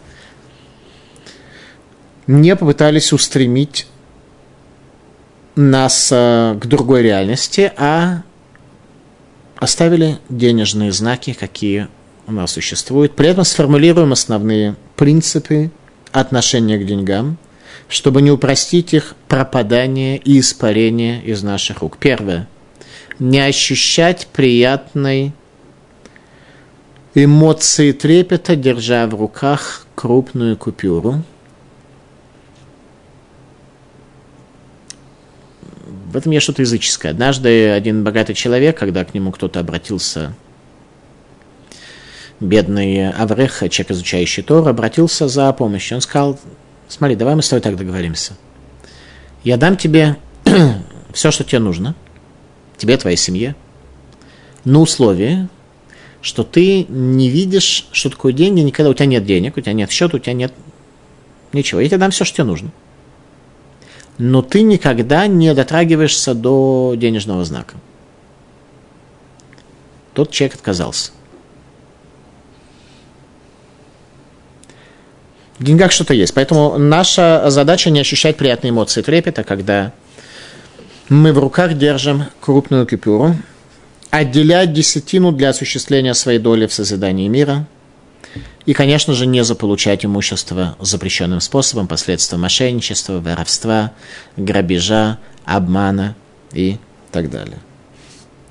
не попытались устремить нас э, к другой реальности, а оставили денежные знаки, какие у нас существуют. При этом сформулируем основные принципы отношения к деньгам, чтобы не упростить их пропадание и испарение из наших рук. Первое. не ощущать приятной эмоции трепета, держа в руках крупную купюру. В этом есть что-то языческое. Однажды один богатый человек, когда к нему кто-то обратился, бедный Аврех, человек, изучающий Тор, обратился за помощью. Он сказал, смотри, давай мы с тобой так договоримся. Я дам тебе все, что тебе нужно, тебе, твоей семье, на условие, что ты не видишь, что такое деньги, никогда у тебя нет денег, у тебя нет счета, у тебя нет ничего. Я тебе дам все, что тебе нужно. Но ты никогда не дотрагиваешься до денежного знака. Тот человек отказался. В деньгах что-то есть. Поэтому наша задача не ощущать приятные эмоции трепета, когда мы в руках держим крупную купюру, отделять десятину для осуществления своей доли в созидании мира и, конечно же, не заполучать имущество запрещенным способом, последствия мошенничества, воровства, грабежа, обмана и так далее.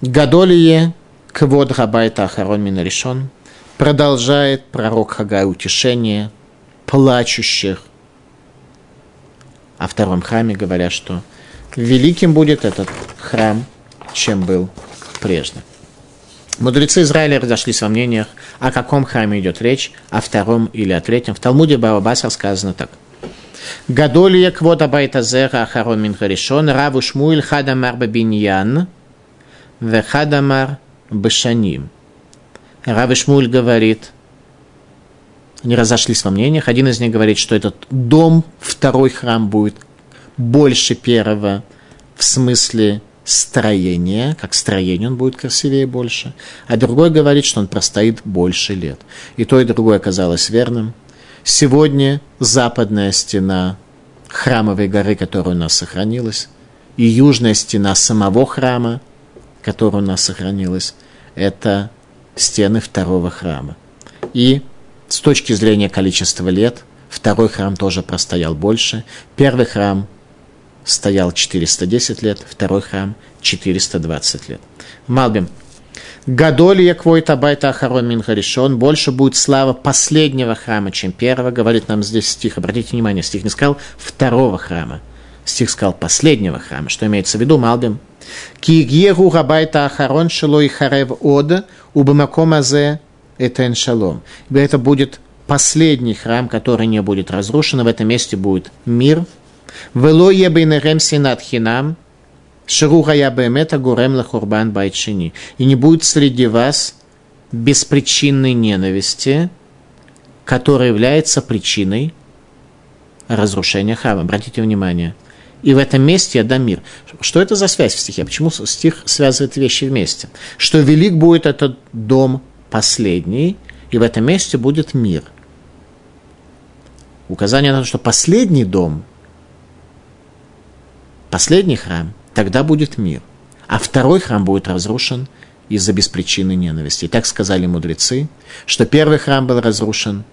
Гадолие квод габайта ахарон мин решен продолжает пророк Хагай утешение плачущих. О втором храме говорят, что великим будет этот храм, чем был прежде. Мудрецы Израиля разошлись во мнениях, о каком храме идет речь, о втором или о третьем. В Талмуде Бабасар сказано так. Гадолия квода байтазера ахарон мин харишон, раву шмуиль хадамар бабиньян, вехадамар бешаним. Рав Шмуль говорит, они разошлись во мнениях. Один из них говорит, что этот дом, второй храм будет больше первого в смысле строения, как строение он будет красивее больше, а другой говорит, что он простоит больше лет. И то, и другое оказалось верным. Сегодня западная стена храмовой горы, которая у нас сохранилась, и южная стена самого храма, которая у нас сохранилась, это стены второго храма. И с точки зрения количества лет, второй храм тоже простоял больше. Первый храм стоял 410 лет, второй храм 420 лет. Малбим. Гадоли яквой табайта ахарон мин харишон. Больше будет слава последнего храма, чем первого. Говорит нам здесь стих. Обратите внимание, стих не сказал второго храма. Стих сказал последнего храма. Что имеется в виду, Малбим? Кигьегу габайта ахарон шелой харев од убамакомазе этен шалом. Это будет последний храм, который не будет разрушен. В этом месте будет мир – Вело ебейнерем синат хинам, шеруха я бемета гурем лахурбан байчини. И не будет среди вас беспричинной ненависти, которая является причиной разрушения храма. Обратите внимание. И в этом месте я дам мир. Что это за связь в стихе? Почему стих связывает вещи вместе? Что велик будет этот дом последний, и в этом месте будет мир. Указание на то, что последний дом последний храм, тогда будет мир. А второй храм будет разрушен из-за беспричинной ненависти. И так сказали мудрецы, что первый храм был разрушен,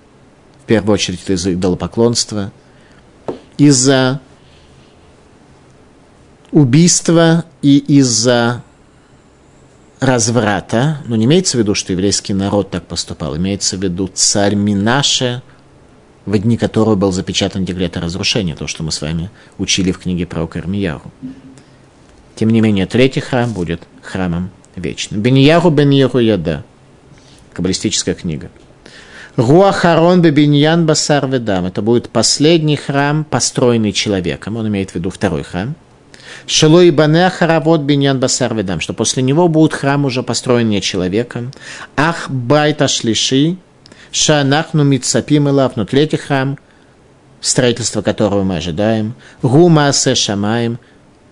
в первую очередь из-за идолопоклонства, из-за убийства и из-за разврата, но не имеется в виду, что еврейский народ так поступал, имеется в виду царь Минаше – в дни которого был запечатан декрет о разрушении, то, что мы с вами учили в книге про Кармияру. Тем не менее, третий храм будет храмом вечным. Беньяру бен яда. Каббалистическая книга. Руахарон бебиньян басар ведам. Это будет последний храм, построенный человеком. Он имеет в виду второй храм. Шелой бане харавод биньян басар ведам. Что после него будет храм уже построенный человеком. Ах байта шлиши Шанахну Мицапим и Лав, но третий храм, строительство которого мы ожидаем, Гумасе Шамаем,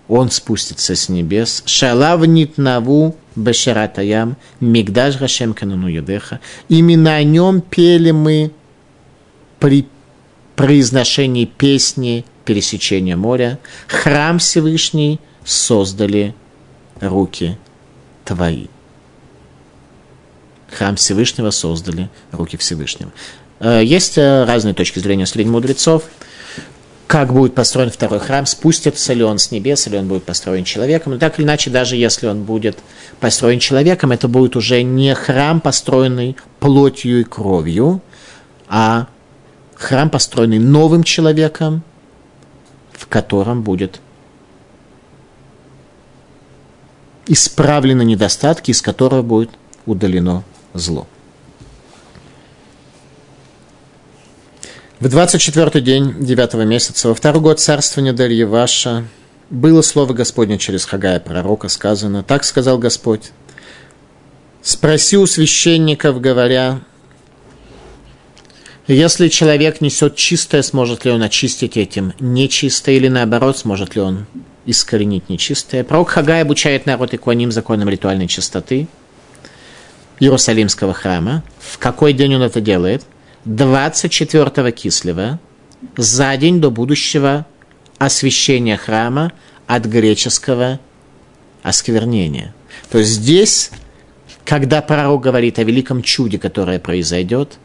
он спустится с небес, Шалав Нитнаву Бешаратаям, Мигдаш Гашем Канану Юдеха. Именно о нем пели мы при произношении песни пересечения моря. Храм Всевышний создали руки твои храм Всевышнего создали руки Всевышнего. Э, есть э, разные точки зрения среди мудрецов. как будет построен второй храм, спустится ли он с небес, или он будет построен человеком. Но так или иначе, даже если он будет построен человеком, это будет уже не храм, построенный плотью и кровью, а храм, построенный новым человеком, в котором будет исправлены недостатки, из которого будет удалено зло. В 24-й день 9 месяца, во второй год царствования Дарьеваша, было слово Господне через Хагая пророка сказано, так сказал Господь, спроси у священников, говоря, если человек несет чистое, сможет ли он очистить этим нечистое, или наоборот, сможет ли он искоренить нечистое. Пророк Хагай обучает народ Икуаним законам ритуальной чистоты Иерусалимского храма. В какой день он это делает – 24 Кислева, за день до будущего освящения храма от греческого осквернения. То есть здесь, когда пророк говорит о великом чуде, которое произойдет,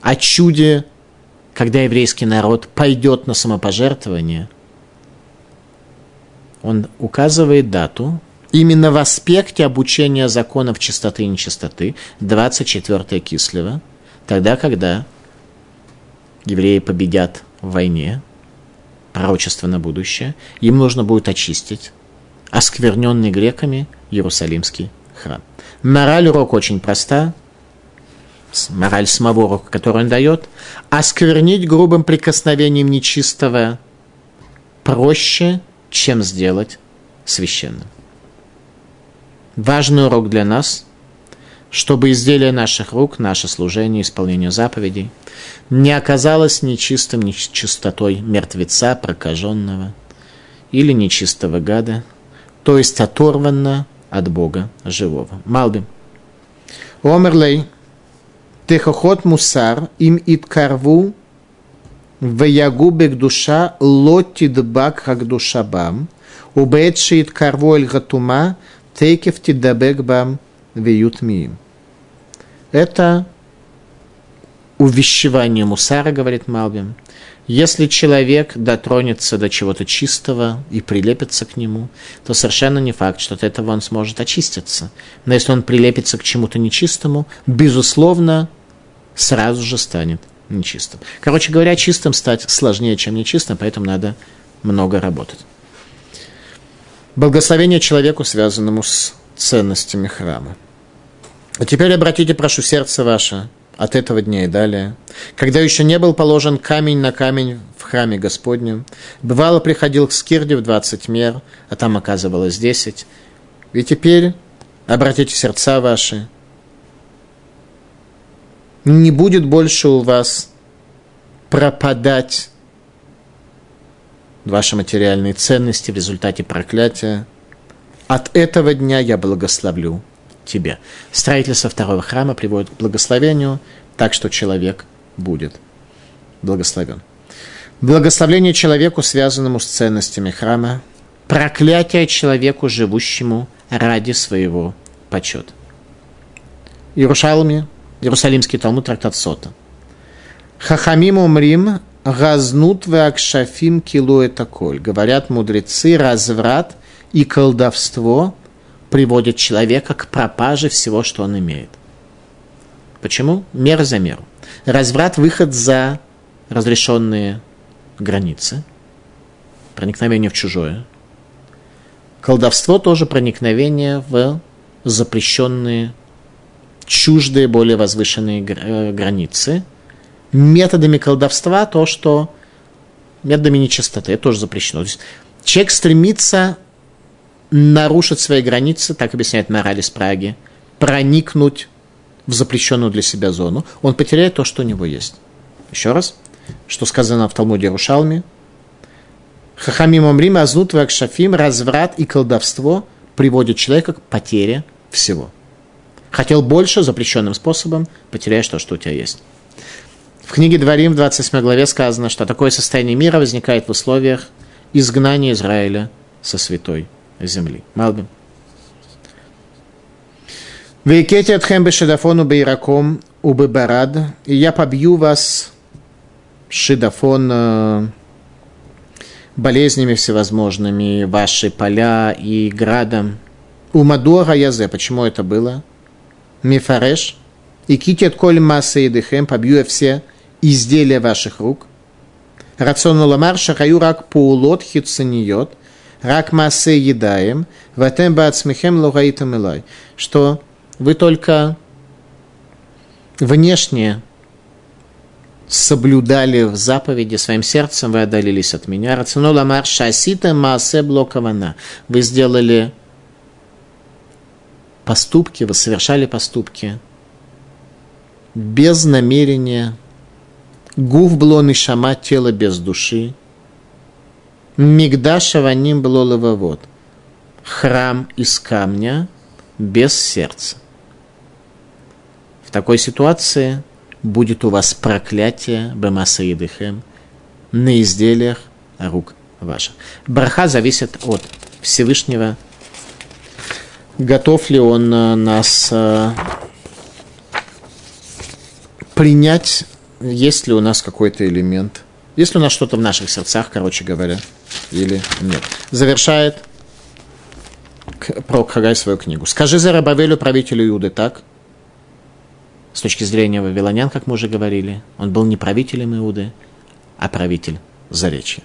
о чуде, когда еврейский народ пойдет на самопожертвование, он указывает дату, именно в аспекте обучения законов чистоты и нечистоты, 24 Кислева – Тогда, когда евреи победят в войне, пророчество на будущее, им нужно будет очистить оскверненный греками Иерусалимский храм. Мораль урока очень проста. Мораль самого урока, который он дает. Осквернить грубым прикосновением нечистого проще, чем сделать священным важный урок для нас, чтобы изделие наших рук, наше служение, исполнение заповедей не оказалось нечистым, нечистотой мертвеца, прокаженного или нечистого гада, то есть оторванно от Бога живого. Малбим. Омерлей, техохот мусар, им иткарву, веягубек душа, лотидбак как душабам, убетши иткарву эль гатума, тейкев тидабек бам виют миим. Это увещевание мусара, говорит Малбим. Если человек дотронется до чего-то чистого и прилепится к нему, то совершенно не факт, что от этого он сможет очиститься. Но если он прилепится к чему-то нечистому, безусловно, сразу же станет нечистым. Короче говоря, чистым стать сложнее, чем нечистым, поэтому надо много работать. Благословение человеку, связанному с ценностями храма. А теперь обратите, прошу, сердце ваше от этого дня и далее, когда еще не был положен камень на камень в храме Господнем, бывало приходил к скирде в 20 мер, а там оказывалось 10, и теперь обратите сердца ваши, не будет больше у вас пропадать ваши материальные ценности в результате проклятия, от этого дня я благословлю тебя. Строительство второго храма приводит к благословению, так что человек будет благословен. Благословление человеку, связанному с ценностями храма, проклятие человеку, живущему ради своего почета. Иерушалми, Иерусалимский Талмуд, трактат Сота. Хахамим умрим, газнут веакшафим килу это коль. Говорят мудрецы, разврат и колдовство приводит человека к пропаже всего, что он имеет. Почему? Мера за меру. Разврат – выход за разрешенные границы, проникновение в чужое. Колдовство тоже проникновение в запрещенные, чуждые, более возвышенные э, границы. Методами колдовства то, что методами нечистоты, это тоже запрещено. То есть человек стремится нарушить свои границы, так объясняет мораль из Праги, проникнуть в запрещенную для себя зону, он потеряет то, что у него есть. Еще раз, что сказано в Талмуде Рушалме. Хахамим Амрим, Азнут, Вакшафим, разврат и колдовство приводит человека к потере всего. Хотел больше запрещенным способом, потеряешь то, что у тебя есть. В книге Дворим в 27 главе сказано, что такое состояние мира возникает в условиях изгнания Израиля со святой земли. Малбим. Вейкете отхем бешедафону бейраком убебарад, и я побью вас шидафон, болезнями всевозможными, ваши поля и градом. Мадора Язе, почему это было? Мифареш, и китет коль масса и дыхем, побью все изделия ваших рук. Рациону ламар шахаю рак паулот хитсаниот, рак массы едаем, ватем бацмихем лугаитам илай. Что вы только внешне соблюдали в заповеди своим сердцем, вы отдалились от меня. Рациону ламар шасита маасе блокована. Вы сделали поступки, вы совершали поступки без намерения. Гуф было нишама, тело без души. Мигдаша ваним было лавовод. Храм из камня без сердца. В такой ситуации будет у вас проклятие Бемаса Едыхем на изделиях рук ваших. Браха зависит от Всевышнего. Готов ли он э, нас э, принять, есть ли у нас какой-то элемент, есть ли у нас что-то в наших сердцах, короче говоря, или нет. Завершает пророк Хагай свою книгу. «Скажи за Рабавелю, правителю Иуды, так, с точки зрения вавилонян, как мы уже говорили, он был не правителем Иуды, а правитель Заречья.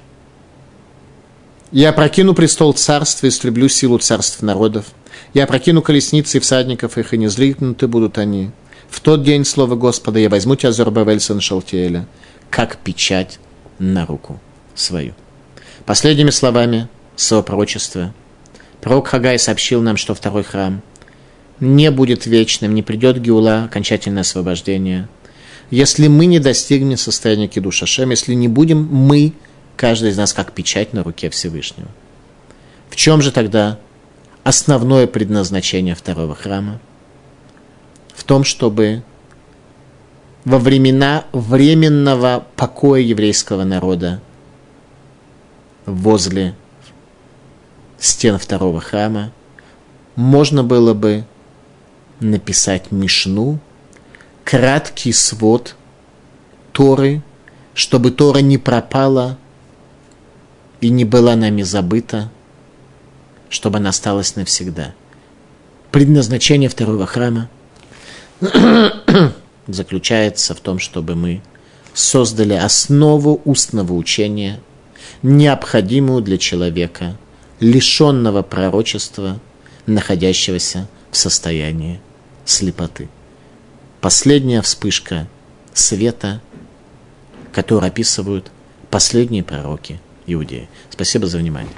Я прокину престол царства и истреблю силу царств народов. Я прокину колесницы и всадников их, и не злитнуты будут они. В тот день, слово Господа, я возьму тебя, Зорбавель, сын Шалтиэля, как печать на руку свою. Последними словами своего пророчества пророк Хагай сообщил нам, что второй храм – не будет вечным, не придет Геула, окончательное освобождение. Если мы не достигнем состояния Кидуш Шем, если не будем мы, каждый из нас, как печать на руке Всевышнего. В чем же тогда основное предназначение второго храма? В том, чтобы во времена временного покоя еврейского народа возле стен второго храма можно было бы написать Мишну, краткий свод Торы, чтобы Тора не пропала и не была нами забыта, чтобы она осталась навсегда. Предназначение второго храма заключается в том, чтобы мы создали основу устного учения, необходимую для человека, лишенного пророчества, находящегося в состоянии слепоты. Последняя вспышка света, которую описывают последние пророки Иудеи. Спасибо за внимание.